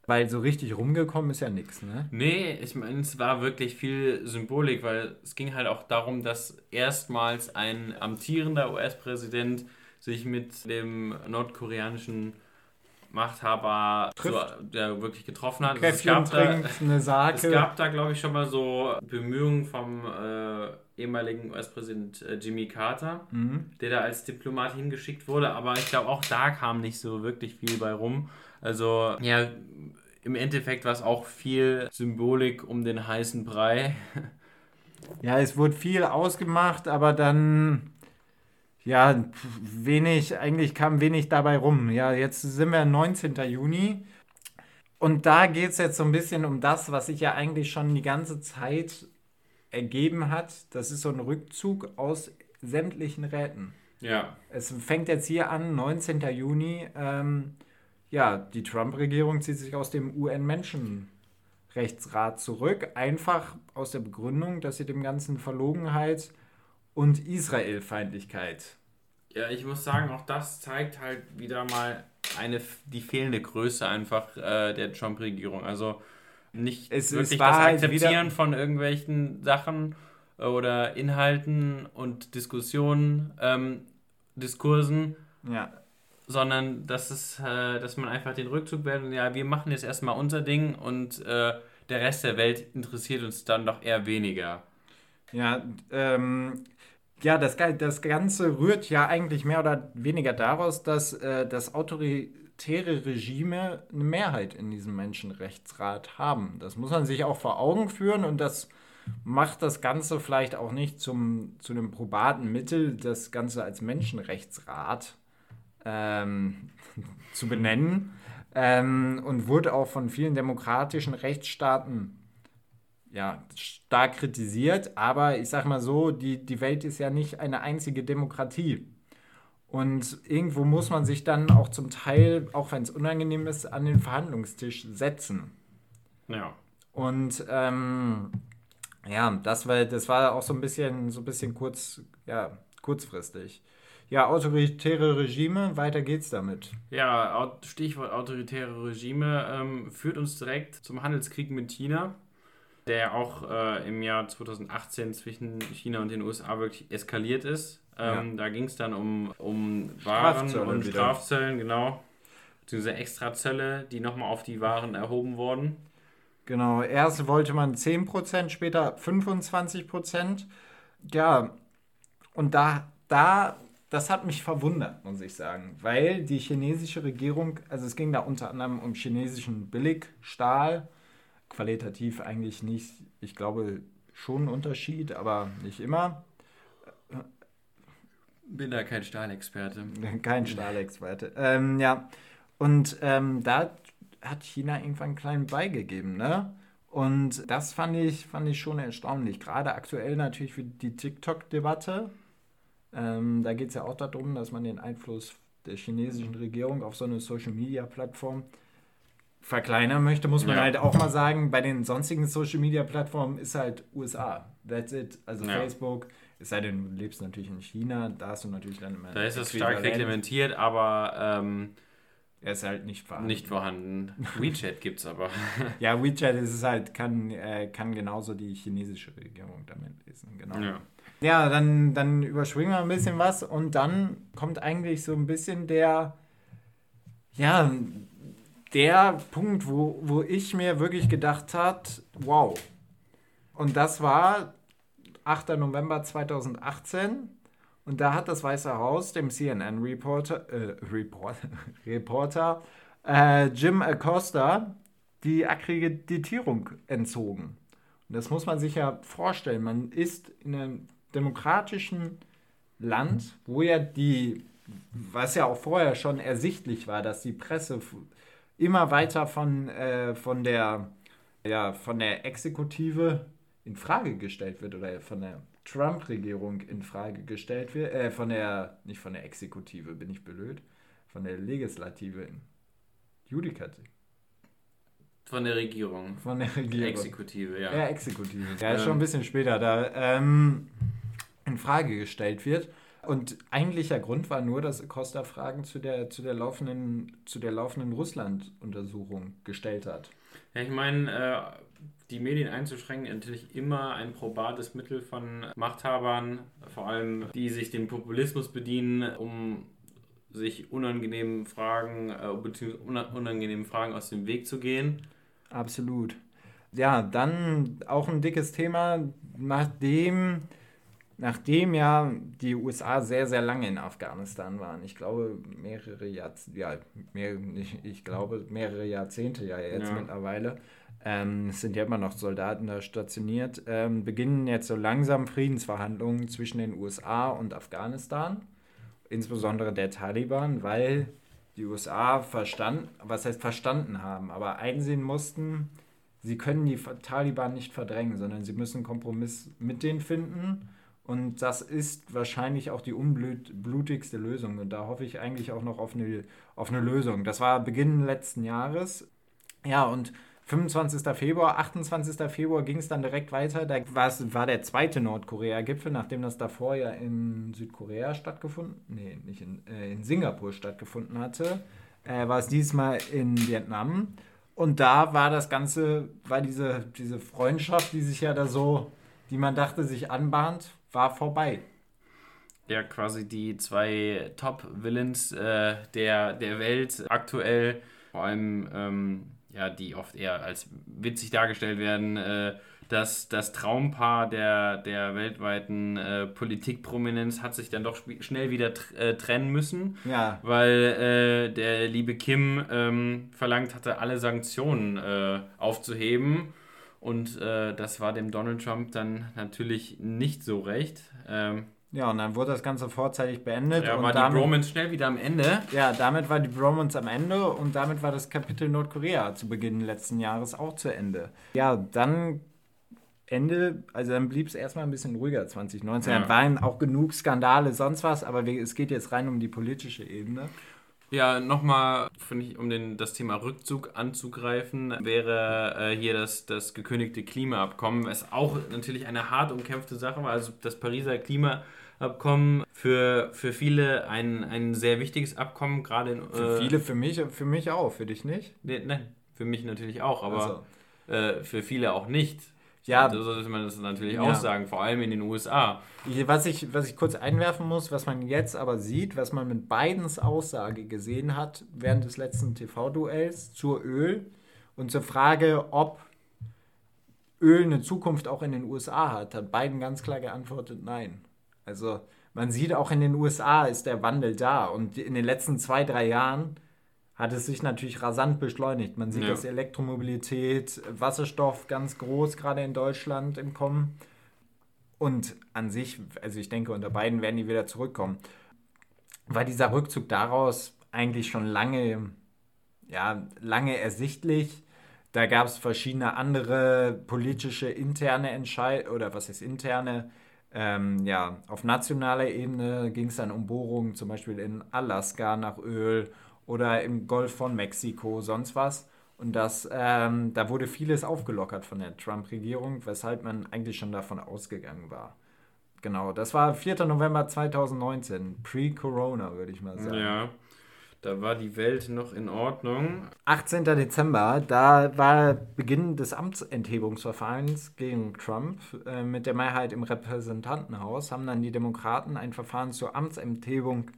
weil so richtig rumgekommen ist ja nichts, ne? Nee, ich meine, es war wirklich viel Symbolik, weil es ging halt auch darum, dass erstmals ein amtierender US-Präsident sich mit dem nordkoreanischen Machthaber so, der wirklich getroffen hat. Also es, gab da, eine Sake. es gab da, glaube ich, schon mal so Bemühungen vom äh, ehemaligen US-Präsident äh, Jimmy Carter, mhm. der da als Diplomat hingeschickt wurde. Aber ich glaube, auch da kam nicht so wirklich viel bei rum. Also, ja, im Endeffekt war es auch viel Symbolik um den heißen Brei. Ja, es wurde viel ausgemacht, aber dann ja, wenig, eigentlich kam wenig dabei rum. Ja, jetzt sind wir 19. Juni. Und da geht es jetzt so ein bisschen um das, was sich ja eigentlich schon die ganze Zeit ergeben hat. Das ist so ein Rückzug aus sämtlichen Räten. Ja. Es fängt jetzt hier an, 19. Juni. Ähm, ja, die Trump-Regierung zieht sich aus dem UN-Menschenrechtsrat zurück. Einfach aus der Begründung, dass sie dem Ganzen Verlogenheit und Israelfeindlichkeit. Ja, ich muss sagen, auch das zeigt halt wieder mal eine, die fehlende Größe einfach äh, der Trump-Regierung. Also nicht es, wirklich es das Akzeptieren von irgendwelchen Sachen oder Inhalten und Diskussionen, ähm, Diskursen, ja. sondern dass, es, äh, dass man einfach den Rückzug wählt und ja, wir machen jetzt erstmal unser Ding und äh, der Rest der Welt interessiert uns dann doch eher weniger. Ja, ähm, ja, das, das Ganze rührt ja eigentlich mehr oder weniger daraus, dass äh, das autoritäre Regime eine Mehrheit in diesem Menschenrechtsrat haben. Das muss man sich auch vor Augen führen und das macht das Ganze vielleicht auch nicht zum, zu einem probaten Mittel, das Ganze als Menschenrechtsrat ähm, zu benennen ähm, und wurde auch von vielen demokratischen Rechtsstaaten ja, stark kritisiert, aber ich sag mal so, die, die Welt ist ja nicht eine einzige Demokratie. Und irgendwo muss man sich dann auch zum Teil, auch wenn es unangenehm ist, an den Verhandlungstisch setzen. Ja. Und ähm, ja, das war, das war auch so ein bisschen, so ein bisschen kurz, ja, kurzfristig. Ja, autoritäre Regime, weiter geht's damit. Ja, Stichwort autoritäre Regime ähm, führt uns direkt zum Handelskrieg mit China der auch äh, im Jahr 2018 zwischen China und den USA wirklich eskaliert ist. Ähm, ja. Da ging es dann um, um Waren und wieder. Strafzöllen, genau. Beziehungsweise Extrazölle, die nochmal auf die Waren erhoben wurden. Genau, erst wollte man 10%, später 25%. Ja, und da, da, das hat mich verwundert, muss ich sagen, weil die chinesische Regierung, also es ging da unter anderem um chinesischen Billigstahl, qualitativ eigentlich nicht, ich glaube schon ein Unterschied, aber nicht immer. Bin da kein Stahlexperte. Kein Stahlexperte. ähm, ja, und ähm, da hat China irgendwann einen kleinen beigegeben, ne? Und das fand ich, fand ich schon erstaunlich. Gerade aktuell natürlich für die TikTok-Debatte. Ähm, da geht es ja auch darum, dass man den Einfluss der chinesischen Regierung auf so eine Social-Media-Plattform verkleinern möchte, muss man ja. halt auch mal sagen, bei den sonstigen Social Media Plattformen ist halt USA. That's it. Also ja. Facebook, es sei denn, du lebst natürlich in China, da hast du natürlich dann immer. Da ist es stark reglementiert, aber ähm, er ist halt nicht vorhanden. Nicht vorhanden. WeChat gibt es aber. ja, WeChat ist es halt, kann, äh, kann genauso die chinesische Regierung damit lesen, genau. Ja. Ja, dann, dann überspringen wir ein bisschen was und dann kommt eigentlich so ein bisschen der, ja, der Punkt, wo, wo ich mir wirklich gedacht habe, wow. Und das war 8. November 2018. Und da hat das Weiße Haus dem CNN-Reporter äh, Report, Reporter äh, Jim Acosta die Akkreditierung entzogen. Und das muss man sich ja vorstellen. Man ist in einem demokratischen Land, wo ja die, was ja auch vorher schon ersichtlich war, dass die Presse immer weiter von, äh, von, der, ja, von der Exekutive in Frage gestellt wird oder von der Trump-Regierung in Frage gestellt wird, äh, von der, nicht von der Exekutive, bin ich blöd, von der Legislative in Judikative. Von der Regierung. Von der Regierung. Exekutive, ja. Ja, Exekutive. Ja, ist schon ein bisschen später da. Ähm, in Frage gestellt wird. Und eigentlicher Grund war nur, dass Costa Fragen zu der, zu der laufenden, zu der laufenden Russland-Untersuchung gestellt hat. Ja, ich meine, äh, die Medien einzuschränken, natürlich immer ein probates Mittel von Machthabern, vor allem die sich dem Populismus bedienen, um sich unangenehmen Fragen äh, bzw. unangenehmen Fragen aus dem Weg zu gehen. Absolut. Ja, dann auch ein dickes Thema, nachdem, nachdem ja die USA sehr, sehr lange in Afghanistan waren. Ich glaube, mehrere Jahrzehnte, ja, mehr, ich, ich glaube, mehrere Jahrzehnte ja jetzt ja. mittlerweile. Ähm, es sind ja immer noch Soldaten da stationiert. Ähm, beginnen jetzt so langsam Friedensverhandlungen zwischen den USA und Afghanistan, insbesondere der Taliban, weil die USA verstanden, was heißt verstanden haben, aber einsehen mussten, sie können die Taliban nicht verdrängen, sondern sie müssen einen Kompromiss mit denen finden. Und das ist wahrscheinlich auch die unblutigste Lösung. Und da hoffe ich eigentlich auch noch auf eine, auf eine Lösung. Das war Beginn letzten Jahres. Ja, und 25. Februar, 28. Februar ging es dann direkt weiter. Da war der zweite Nordkorea-Gipfel, nachdem das davor ja in Südkorea stattgefunden, nee, nicht in, äh, in Singapur stattgefunden hatte, äh, war es diesmal in Vietnam. Und da war das Ganze, war diese, diese Freundschaft, die sich ja da so, die man dachte, sich anbahnt, war vorbei. Ja, quasi die zwei Top-Villains äh, der, der Welt aktuell, vor allem, ähm, ja, die oft eher als witzig dargestellt werden, äh, das, das Traumpaar der, der weltweiten äh, Politikprominenz hat sich dann doch schnell wieder äh, trennen müssen, ja. weil äh, der liebe Kim ähm, verlangt hatte, alle Sanktionen äh, aufzuheben. Und äh, das war dem Donald Trump dann natürlich nicht so recht. Ähm, ja, und dann wurde das Ganze vorzeitig beendet. Ja, war damit, die Bromance schnell wieder am Ende. Ja, damit war die Bromance am Ende und damit war das Kapitel Nordkorea zu Beginn letzten Jahres auch zu Ende. Ja, dann Ende, also dann blieb es erstmal ein bisschen ruhiger 2019. Ja. Dann waren auch genug Skandale, sonst was, aber es geht jetzt rein um die politische Ebene. Ja, nochmal, finde ich, um den, das Thema Rückzug anzugreifen, wäre äh, hier das, das gekündigte Klimaabkommen, was auch natürlich eine hart umkämpfte Sache war. Also das Pariser Klimaabkommen für, für viele ein, ein sehr wichtiges Abkommen, gerade in. Äh, für viele, für mich, für mich auch, für dich nicht? Nee, nein, für mich natürlich auch, aber also. äh, für viele auch nicht. Ja. So sollte man das natürlich ja. auch sagen, vor allem in den USA. Was ich, was ich kurz einwerfen muss, was man jetzt aber sieht, was man mit Bidens Aussage gesehen hat während des letzten TV-Duells zur Öl und zur Frage, ob Öl eine Zukunft auch in den USA hat, hat Biden ganz klar geantwortet, nein. Also man sieht auch in den USA ist der Wandel da und in den letzten zwei, drei Jahren hat es sich natürlich rasant beschleunigt. Man sieht, ja. dass Elektromobilität, Wasserstoff ganz groß gerade in Deutschland im Kommen. Und an sich, also ich denke, unter beiden werden die wieder zurückkommen. War dieser Rückzug daraus eigentlich schon lange, ja, lange ersichtlich. Da gab es verschiedene andere politische interne Entscheidungen, oder was ist interne? Ähm, ja, auf nationaler Ebene ging es dann um Bohrungen, zum Beispiel in Alaska nach Öl oder im Golf von Mexiko, sonst was. Und das, ähm, da wurde vieles aufgelockert von der Trump-Regierung, weshalb man eigentlich schon davon ausgegangen war. Genau, das war 4. November 2019, pre-Corona, würde ich mal sagen. Ja, da war die Welt noch in Ordnung. 18. Dezember, da war Beginn des Amtsenthebungsverfahrens gegen Trump. Äh, mit der Mehrheit im Repräsentantenhaus haben dann die Demokraten ein Verfahren zur Amtsenthebung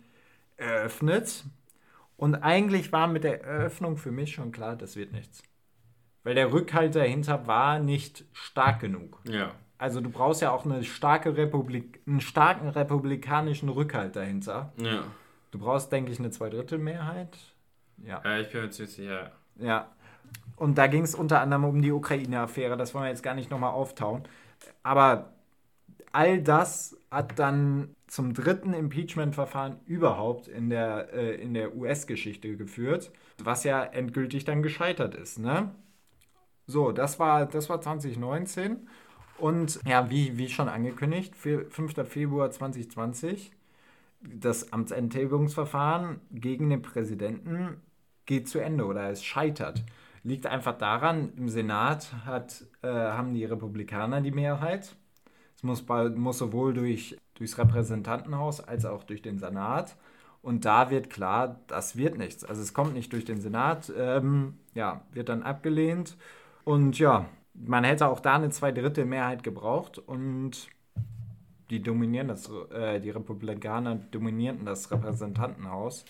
eröffnet. Und eigentlich war mit der Eröffnung für mich schon klar, das wird nichts. Weil der Rückhalt dahinter war nicht stark genug. Ja. Also du brauchst ja auch eine starke Republik, einen starken republikanischen Rückhalt dahinter. Ja. Du brauchst, denke ich, eine Zweidrittelmehrheit. Ja. ja, ich bin mir ziemlich sicher. Ja. Und da ging es unter anderem um die Ukraine-Affäre, das wollen wir jetzt gar nicht nochmal auftauen. Aber all das hat dann zum dritten Impeachment-Verfahren überhaupt in der, äh, der US-Geschichte geführt, was ja endgültig dann gescheitert ist. Ne? So, das war, das war 2019 und ja, wie, wie schon angekündigt, 5. Februar 2020, das Amtsenthebungsverfahren gegen den Präsidenten geht zu Ende oder es scheitert. Liegt einfach daran, im Senat hat, äh, haben die Republikaner die Mehrheit. Es muss, muss sowohl durch durchs Repräsentantenhaus als auch durch den Senat. Und da wird klar, das wird nichts. Also es kommt nicht durch den Senat, ähm, ja, wird dann abgelehnt. Und ja, man hätte auch da eine Zweidrittelmehrheit gebraucht und die dominieren das, äh, die Republikaner dominierten das Repräsentantenhaus.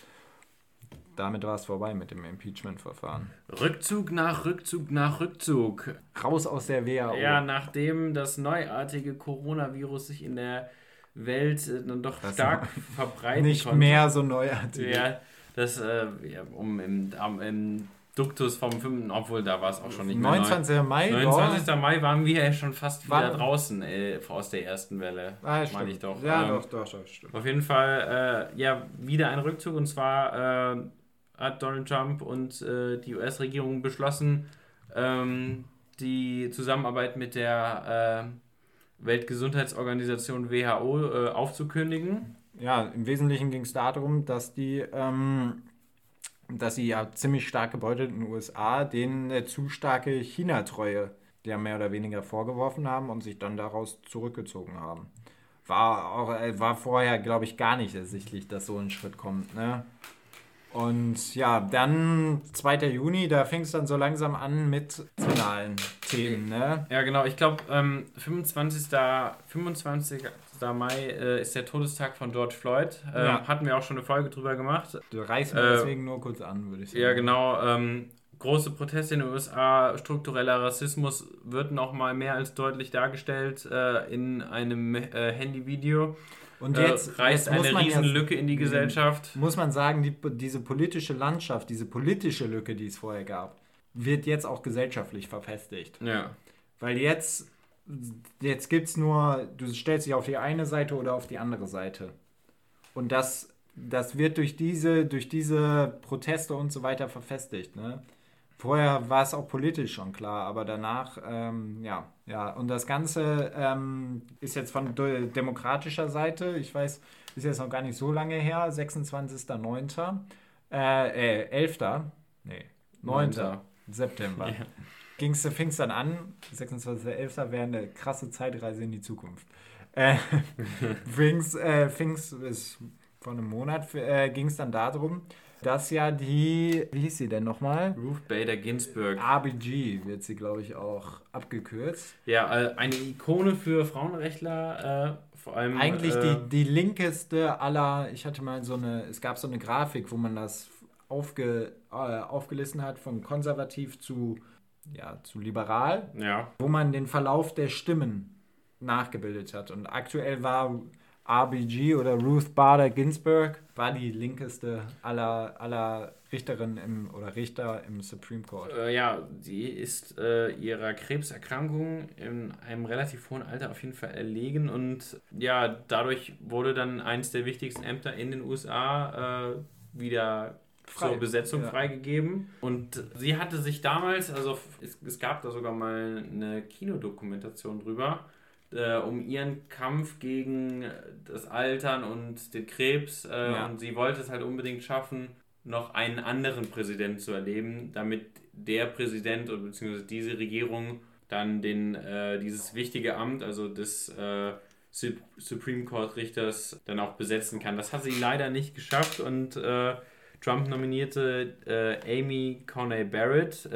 Damit war es vorbei mit dem Impeachment-Verfahren. Rückzug nach Rückzug nach Rückzug. Raus aus der WHO. Ja, nachdem das neuartige Coronavirus sich in der Welt äh, dann doch das stark verbreitet Nicht konnte. mehr so neuartig. Ja, das, äh, ja, um im, im Duktus vom 5. Obwohl, da war es auch schon nicht mehr 29. Neu. Mai? 29. Mai waren wir ja schon fast wieder draußen äh, aus der ersten Welle. Ah, meine ich doch. Ja, ähm, doch, doch, doch, stimmt. Auf jeden Fall, äh, ja, wieder ein Rückzug. Und zwar äh, hat Donald Trump und äh, die US-Regierung beschlossen, ähm, die Zusammenarbeit mit der äh, Weltgesundheitsorganisation WHO äh, aufzukündigen. Ja, im Wesentlichen ging es darum, dass die ähm, dass sie ja ziemlich stark den USA denen eine zu starke China-Treue der mehr oder weniger vorgeworfen haben und sich dann daraus zurückgezogen haben. War, auch, äh, war vorher, glaube ich, gar nicht ersichtlich, dass so ein Schritt kommt. Ne? Und ja, dann 2. Juni, da fing es dann so langsam an mit nationalen Themen. Ne? Ja, genau. Ich glaube, ähm, 25. 25. Mai äh, ist der Todestag von George Floyd. Ähm, ja. Hatten wir auch schon eine Folge drüber gemacht. Du reißt mir äh, deswegen nur kurz an, würde ich sagen. Ja, genau. Ähm, große Proteste in den USA, struktureller Rassismus wird noch mal mehr als deutlich dargestellt äh, in einem äh, Handyvideo. Und äh, jetzt reißt jetzt eine Riesenlücke in die Gesellschaft. Muss man sagen, die, diese politische Landschaft, diese politische Lücke, die es vorher gab, wird jetzt auch gesellschaftlich verfestigt. Ja. Weil jetzt jetzt gibt es nur, du stellst dich auf die eine Seite oder auf die andere Seite. Und das, das wird durch diese, durch diese Proteste und so weiter verfestigt. Ne? Vorher war es auch politisch schon klar, aber danach, ähm, ja, ja. Und das Ganze ähm, ist jetzt von demokratischer Seite, ich weiß, ist jetzt noch gar nicht so lange her, 26.09. Äh, äh, 11. Nee, 9. 9. September. Ja fing es dann an, 26.11. wäre eine krasse Zeitreise in die Zukunft. Äh, fing's, äh, fing's, ist vor einem Monat äh, ging es dann darum, dass ja die, wie hieß sie denn nochmal? Ruth Bader Ginsburg. RBG wird sie, glaube ich, auch abgekürzt. Ja, äh, eine Ikone für Frauenrechtler, äh, vor allem. Eigentlich die, äh, die linkeste aller, ich hatte mal so eine, es gab so eine Grafik, wo man das aufge, äh, aufgelistet hat, von konservativ zu ja, zu liberal, ja. wo man den Verlauf der Stimmen nachgebildet hat. Und aktuell war RBG oder Ruth Bader Ginsburg war die linkeste aller, aller Richterinnen im, oder Richter im Supreme Court. Äh, ja, sie ist äh, ihrer Krebserkrankung in einem relativ hohen Alter auf jeden Fall erlegen und ja, dadurch wurde dann eins der wichtigsten Ämter in den USA äh, wieder Frei. zur Besetzung ja. freigegeben. Und sie hatte sich damals, also es, es gab da sogar mal eine Kinodokumentation drüber, äh, um ihren Kampf gegen das Altern und den Krebs. Äh, ja. Und sie wollte es halt unbedingt schaffen, noch einen anderen Präsidenten zu erleben, damit der Präsident oder beziehungsweise diese Regierung dann den, äh, dieses wichtige Amt, also des äh, Supreme Court Richters, dann auch besetzen kann. Das hat sie leider nicht geschafft und äh, Trump nominierte äh, Amy Coney Barrett,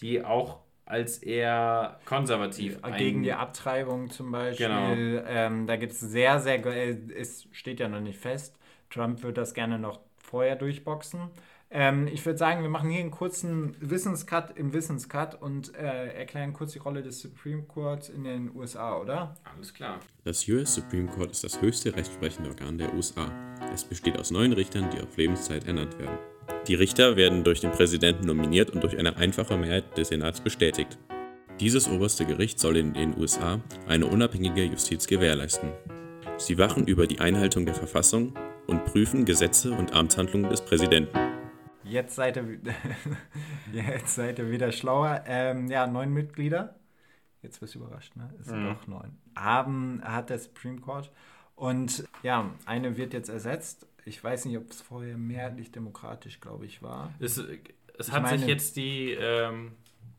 die auch als eher konservativ. Gegen die Abtreibung zum Beispiel. Genau. Ähm, da gibt es sehr, sehr, äh, es steht ja noch nicht fest. Trump wird das gerne noch vorher durchboxen. Ähm, ich würde sagen, wir machen hier einen kurzen Wissenscut im Wissenscut und äh, erklären kurz die Rolle des Supreme Court in den USA, oder? Alles klar. Das US Supreme Court ist das höchste rechtsprechende Organ der USA. Es besteht aus neun Richtern, die auf Lebenszeit ernannt werden. Die Richter werden durch den Präsidenten nominiert und durch eine einfache Mehrheit des Senats bestätigt. Dieses oberste Gericht soll in den USA eine unabhängige Justiz gewährleisten. Sie wachen über die Einhaltung der Verfassung und prüfen Gesetze und Amtshandlungen des Präsidenten. Jetzt seid ihr, jetzt seid ihr wieder schlauer. Ähm, ja, neun Mitglieder. Jetzt wirst du überrascht, ne? Es sind mhm. doch neun. Haben, hat der Supreme Court. Und ja, eine wird jetzt ersetzt. Ich weiß nicht, ob es vorher mehrheitlich demokratisch, glaube ich, war. Es, es hat meine, sich jetzt die ähm,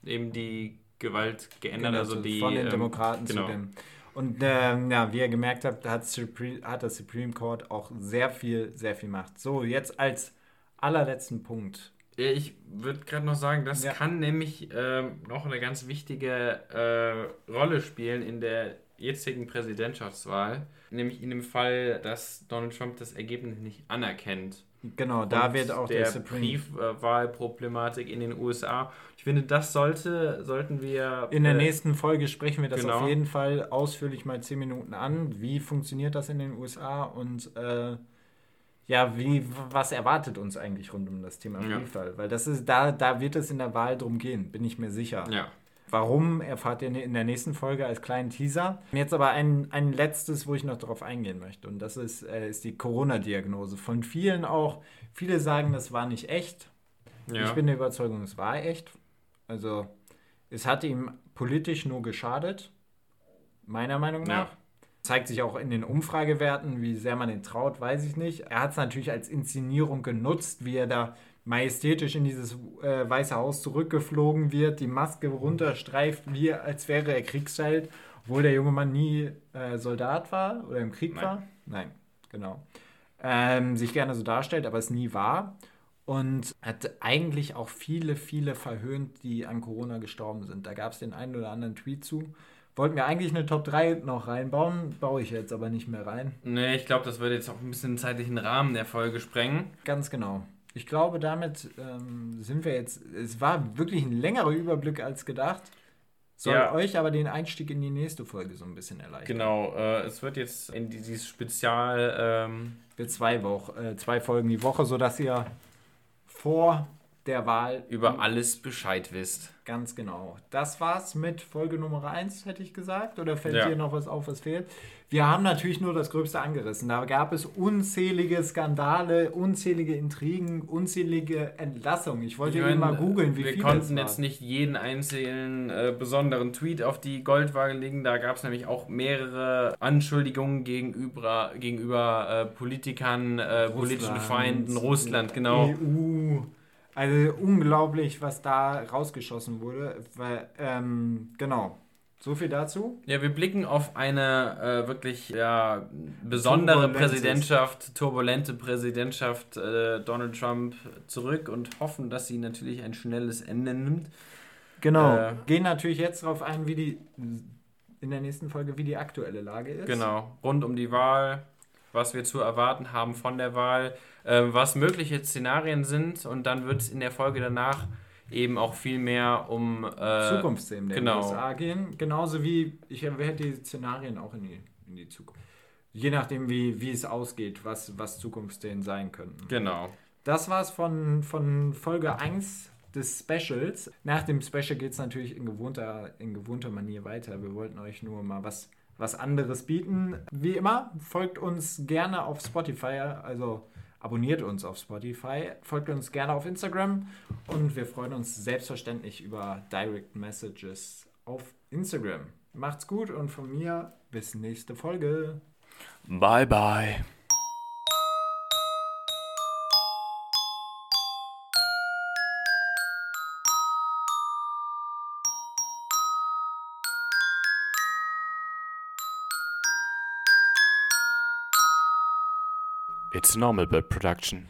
eben die Gewalt geändert, genau, also die von den ähm, Demokraten genau. zu dem. Und ähm, ja, wie ihr gemerkt habt, hat, Supreme, hat das Supreme Court auch sehr viel, sehr viel Macht. So, jetzt als allerletzten Punkt. Ich würde gerade noch sagen, das ja. kann nämlich äh, noch eine ganz wichtige äh, Rolle spielen in der jetzigen Präsidentschaftswahl, nämlich in dem Fall, dass Donald Trump das Ergebnis nicht anerkennt. Genau, da und wird auch der, der, Supreme Briefwahlproblematik in den USA. Ich finde, das sollte, sollten wir. In der äh, nächsten Folge sprechen wir das genau. auf jeden Fall ausführlich mal 10 Minuten an. Wie funktioniert das in den USA und äh, ja, wie, was erwartet uns eigentlich rund um das Thema Ja. Briefwahl? Weil das ist, da, da wird es in der Wahl drum gehen, bin ich mir sicher. Ja. Warum erfahrt ihr in der nächsten Folge als kleinen Teaser. Jetzt aber ein, ein letztes, wo ich noch darauf eingehen möchte. Und das ist, äh, ist die Corona-Diagnose. Von vielen auch. Viele sagen, das war nicht echt. ja. Ich bin der Überzeugung, es war echt. Also, es hat ihm politisch nur geschadet. Meiner Meinung Ja. nach. Zeigt sich auch in den Umfragewerten, wie sehr man den traut, weiß ich nicht. Er hat es natürlich als Inszenierung genutzt, wie er da majestätisch in dieses äh, Weiße Haus zurückgeflogen wird, die Maske runterstreift, wie als wäre er Kriegsheld, obwohl der junge Mann nie äh, Soldat war oder im Krieg Nein. war. Nein, genau. Ähm, sich gerne so darstellt, aber es nie war. Und hat eigentlich auch viele, viele verhöhnt, die an Corona gestorben sind. Da gab es den einen oder anderen Tweet zu. Wollten wir eigentlich eine Top 3 noch reinbauen, baue ich jetzt aber nicht mehr rein. Nee, ich glaube, das würde jetzt auch ein bisschen den zeitlichen Rahmen der Folge sprengen. Ganz genau. Ich glaube, damit ähm, sind wir jetzt. Es war wirklich ein längerer Überblick als gedacht. Soll Ja. euch aber den Einstieg in die nächste Folge so ein bisschen erleichtern. Genau, äh, es wird jetzt in dieses Spezial. Ähm, Für zwei, Wochen, äh, zwei Folgen die Woche, sodass ihr vor der Wahl über alles Bescheid wisst. Ganz genau. Das war's mit Folge Nummer 1, hätte ich gesagt. Oder fällt Ja. dir noch was auf, was fehlt? Wir haben natürlich nur das Gröbste angerissen. Da gab es unzählige Skandale, unzählige Intrigen, unzählige Entlassungen. Ich wollte eben mal googeln, wie wir viele konnten es waren. jetzt nicht jeden einzelnen äh, besonderen Tweet auf die Goldwaage legen. Da gab es nämlich auch mehrere Anschuldigungen gegenüber, gegenüber äh, Politikern, äh, politischen Feinden, Russland, genau. EU. Also unglaublich, was da rausgeschossen wurde. Weil, ähm, genau. So viel dazu. Ja, wir blicken auf eine äh, wirklich ja, besondere. Präsidentschaft, turbulente Präsidentschaft äh, Donald Trump zurück und hoffen, dass sie natürlich ein schnelles Ende nimmt. Genau. Äh, Gehen natürlich jetzt darauf ein, wie die in der nächsten Folge, wie die aktuelle Lage ist. Genau, rund um die Wahl, was wir zu erwarten haben von der Wahl, äh, was mögliche Szenarien sind und dann wird es in der Folge danach eben auch viel mehr um äh, Zukunftsthemen der genau. USA gehen. Genauso wie, ich erwähne die Szenarien auch in die, in die Zukunft. Je nachdem, wie, wie es ausgeht, was, was Zukunftsthemen sein könnten. Genau. Das war's von, von Folge 1 des Specials. Nach dem Special geht es natürlich in gewohnter, in gewohnter Manier weiter. Wir wollten euch nur mal was, was anderes bieten. Wie immer, folgt uns gerne auf Spotify, also abonniert uns auf Spotify, folgt uns gerne auf Instagram und wir freuen uns selbstverständlich über Direct Messages auf Instagram. Macht's gut und von mir bis nächste Folge. Bye bye. It's normal bird production.